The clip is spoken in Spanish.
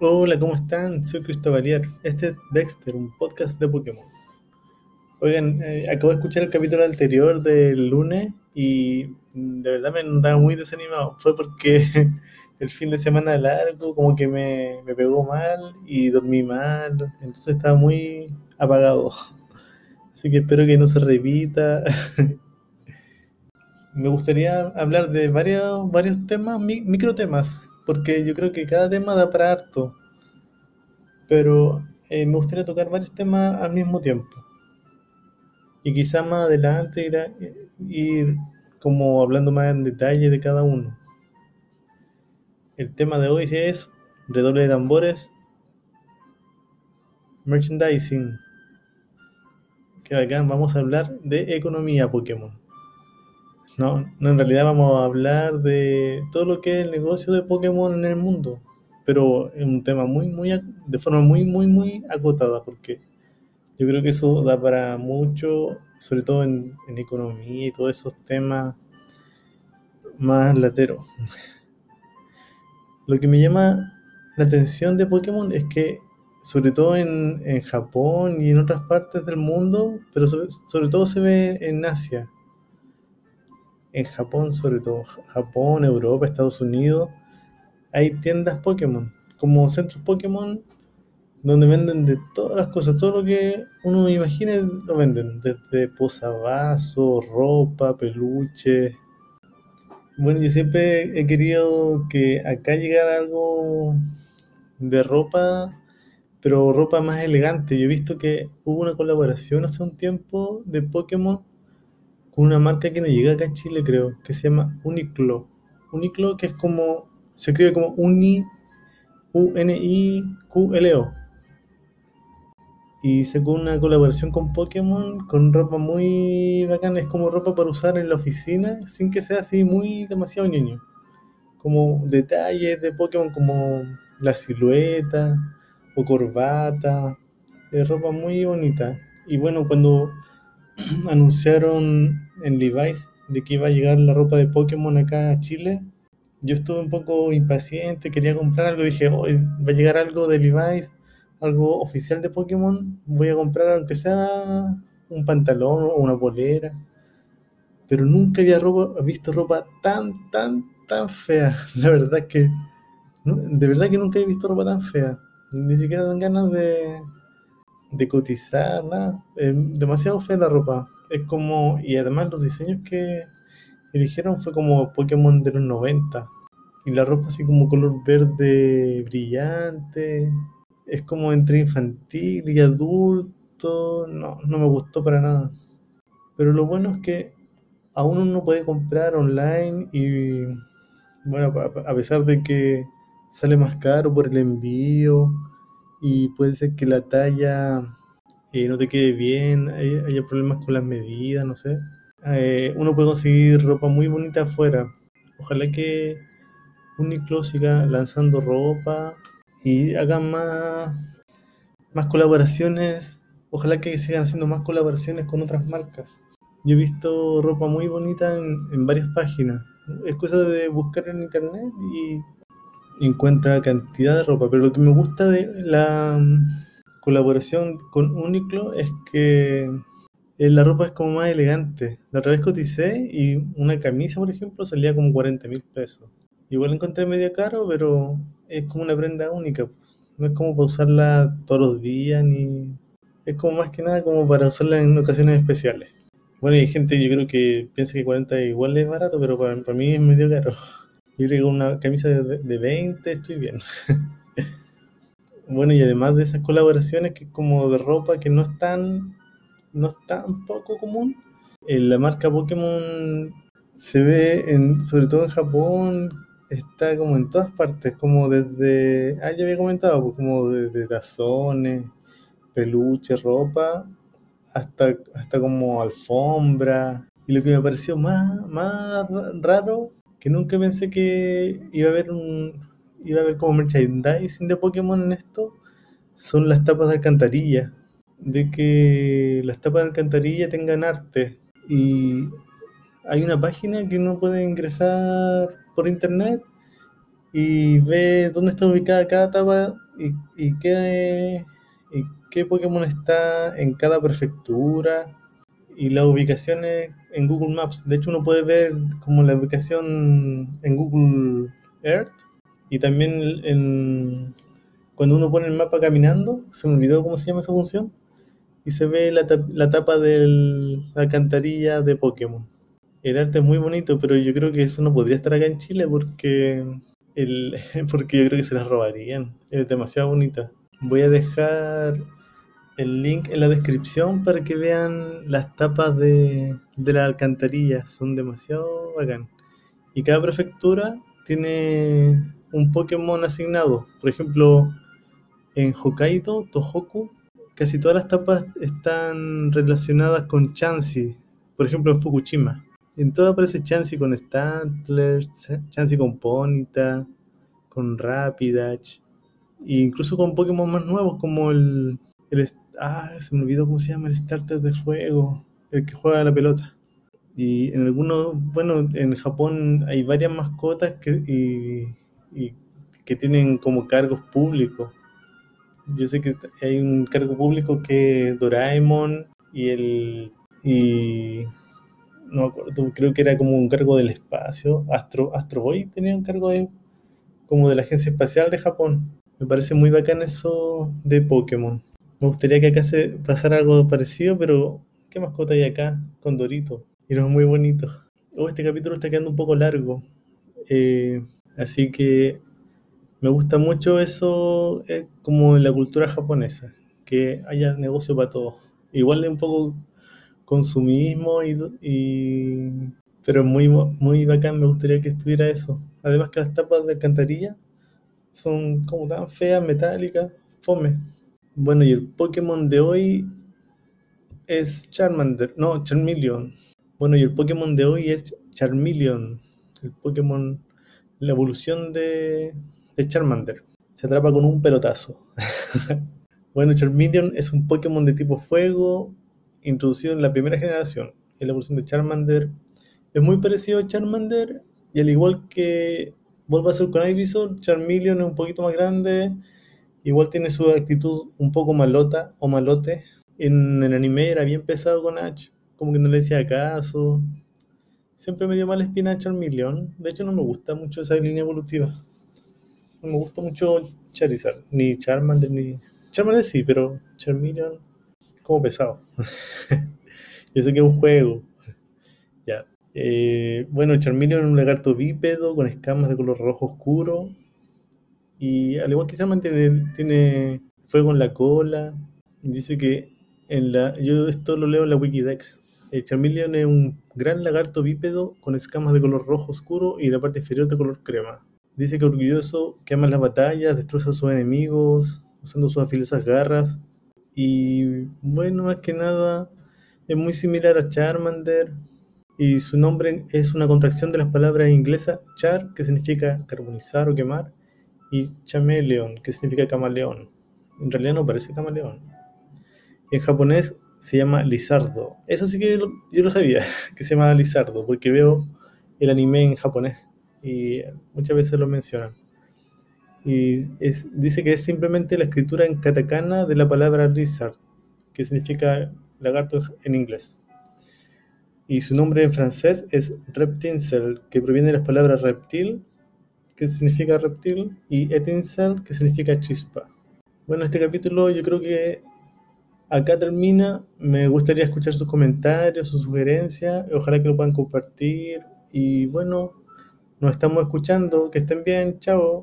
Hola, ¿cómo están? Soy Cristóbaliar. Este es Dexter, un podcast de Pokémon. Oigan, eh, acabo de escuchar el capítulo anterior del lunes y de verdad me andaba muy desanimado. Fue porque el fin de semana largo como que me, me pegó mal y dormí mal, entonces estaba muy apagado. Así que espero que no se repita. Me gustaría hablar de varios, varios temas, mi- micro temas, porque yo creo que cada tema da para harto, pero eh, me gustaría tocar varios temas al mismo tiempo. Y quizá más adelante ir, a- ir como hablando más en detalle de cada uno. El tema de hoy es redoble de tambores, merchandising. Que acá vamos a hablar de economía Pokémon. No, no, en realidad vamos a hablar de todo lo que es el negocio de Pokémon en el mundo, pero es un tema muy, muy, de forma muy, muy, muy acotada, porque yo creo que eso da para mucho, sobre todo en, en economía y todos esos temas más lateros. Lo que me llama la atención de Pokémon es que, sobre todo en, en Japón y en otras partes del mundo, pero sobre todo se ve en Asia, en Japón sobre todo, Ja- Japón, Europa, Estados Unidos, hay tiendas Pokémon, como centros Pokémon, donde venden de todas las cosas, todo lo que uno imagine lo venden, desde posavasos, ropa, peluche. Bueno, yo siempre he querido que acá llegara algo de ropa, pero ropa más elegante. Yo he visto que hubo una colaboración hace un tiempo de Pokémon con una marca que no llega acá a Chile, creo, que se llama Uniqlo. Uniqlo, que es como, se escribe como Uni, U-N-I-Q-L-O. Y sacó una colaboración con Pokémon con ropa muy bacana. Es como ropa para usar en la oficina sin que sea así muy demasiado ñoño. Como detalles de Pokémon como la silueta o corbata. Es ropa muy bonita. Y bueno, cuando anunciaron en Levi's de que iba a llegar la ropa de Pokémon acá a Chile, yo estuve un poco impaciente, quería comprar algo, dije, hoy va a llegar algo de Levi's, algo oficial de Pokémon, voy a comprar aunque sea un pantalón o una polera, pero nunca había ropa, visto ropa tan, tan, tan fea. La verdad es que, de verdad que nunca he visto ropa tan fea. Ni siquiera dan ganas de, de cotizar, nada. Es demasiado fea la ropa. Es como, y además los diseños que eligieron fue como Pokémon de los 90. Y la ropa así como color verde brillante. Es como entre infantil y adulto. No, no me gustó para nada. Pero lo bueno es que aún uno puede comprar online y bueno, a pesar de que sale más caro por el envío y puede ser que la talla eh, no te quede bien, hay- haya problemas con las medidas, no sé. Eh, uno puede conseguir ropa muy bonita afuera. Ojalá que Uniqlo siga lanzando ropa y hagan más, más colaboraciones. Ojalá que sigan haciendo más colaboraciones con otras marcas. Yo he visto ropa muy bonita en, en varias páginas. Es cosa de buscar en internet y encuentra cantidad de ropa. Pero lo que me gusta de la mm, colaboración con Uniqlo es que eh, la ropa es como más elegante. La otra vez coticé y una camisa, por ejemplo, salía como 40 mil pesos. Igual encontré medio caro, pero es como una prenda única. No es como para usarla todos los días, ni... Es como más que nada como para usarla en ocasiones especiales. Bueno, hay gente, yo creo que piensa que 40 igual es barato, pero para, para mí es medio caro. Yo creo que una camisa de, de 20 estoy bien. Bueno, y además de esas colaboraciones que como de ropa que no es tan, no es tan poco común, la marca Pokémon se ve en, sobre todo en Japón, está como en todas partes, como desde, ah, ya había comentado, pues como desde tazones, peluche, ropa, hasta, hasta como alfombra. Y lo que me pareció más, más ra- raro, que nunca pensé que iba a haber un, iba a haber como merchandising de Pokémon en esto, son las tapas de alcantarilla. De que las tapas de alcantarilla tengan arte. Y hay una página que uno puede ingresar por internet y ve dónde está ubicada cada etapa y, y qué, y qué Pokémon está en cada prefectura y las ubicaciones en Google Maps. De hecho, uno puede ver como la ubicación en Google Earth y también en, cuando uno pone el mapa caminando, se me olvidó cómo se llama esa función, y se ve la, la tapa de la alcantarilla de Pokémon. El arte es muy bonito, pero yo creo que eso no podría estar acá en Chile porque, el, porque yo creo que se las robarían. Es demasiado bonita. Voy a dejar el link en la descripción para que vean las tapas de, de la alcantarilla. Son demasiado bacán. Y cada prefectura tiene un Pokémon asignado. Por ejemplo, en Hokkaido, Tohoku, casi todas las tapas están relacionadas con Chansey. Por ejemplo, en Fukushima. En todo aparece Chansey con Stantler, Chansey con Ponita, con Rapidash, e incluso con Pokémon más nuevos como el, el, Ah, se me olvidó cómo se llama el starter de fuego, el que juega la pelota. Y en algunos, bueno, en Japón hay varias mascotas que, y, y que tienen como cargos públicos. Yo sé que hay un cargo público que Doraemon y el y no me acuerdo, creo que era como un cargo del espacio, Astro Astro Boy tenía un cargo de como de la agencia espacial de Japón. Me parece muy bacán eso de Pokémon. Me gustaría que acá se pasara algo parecido, pero ¿qué mascota hay acá? Con Dorito. Y no es muy bonito. Oh, este capítulo está quedando un poco largo. Eh, así que me gusta mucho eso eh, como en la cultura japonesa. Que haya negocio para todo. Igual un poco consumismo y, y pero muy, muy bacán, me gustaría que estuviera eso. Además que las tapas de alcantarilla son como tan feas, metálicas, fome. Bueno, y el Pokémon de hoy es Charmander, no, Charmeleon. Bueno, y el Pokémon de hoy es Charmeleon, el Pokémon, la evolución de, de Charmander. Se atrapa con un pelotazo. bueno, Charmeleon es un Pokémon de tipo fuego introducido en la primera generación. Es la evolución de Charmander. Es muy parecido a Charmander y al igual que vuelve a ser con Ivysaur, Charmeleon es un poquito más grande Igual tiene su actitud un poco malota o malote. En el anime era bien pesado con Ash, como que no le decía caso. Siempre me dio mala espina a Charmeleon. De hecho, no me gusta mucho esa línea evolutiva. No me gusta mucho Charizard, ni Charmander, ni. Charmander sí, pero Charmeleon como pesado. Yo sé que es un juego. Ya. Eh, bueno, Charmeleon es un lagarto bípedo con escamas de color rojo oscuro y al igual que Charmander tiene, fuego en la cola. Dice que en la. Yo esto lo leo en la Wikidex. El Charmeleon es un gran lagarto bípedo con escamas de color rojo oscuro y la parte inferior de color crema. Dice que orgulloso, que ama las batallas, destroza a sus enemigos usando sus afilosas garras. Y bueno, más que nada, es muy similar a Charmander. Y su nombre es una contracción de las palabras inglesas char, que significa carbonizar o quemar, y chameleon, que significa camaleón. En realidad no parece camaleón. En japonés se llama lizardo. Eso sí que yo lo sabía, que se llama lizardo, porque veo el anime en japonés y muchas veces lo mencionan. Y dice que es simplemente la escritura en katakana de la palabra lizard, que significa lagarto en inglés. Y su nombre en francés es reptincel, que proviene de las palabras reptil que significa reptil, y Etincel, que significa chispa. Bueno, este capítulo yo creo que acá termina. Me gustaría escuchar sus comentarios, sus sugerencias. Ojalá que lo puedan compartir. Y bueno, nos estamos escuchando. Que estén bien. Chao.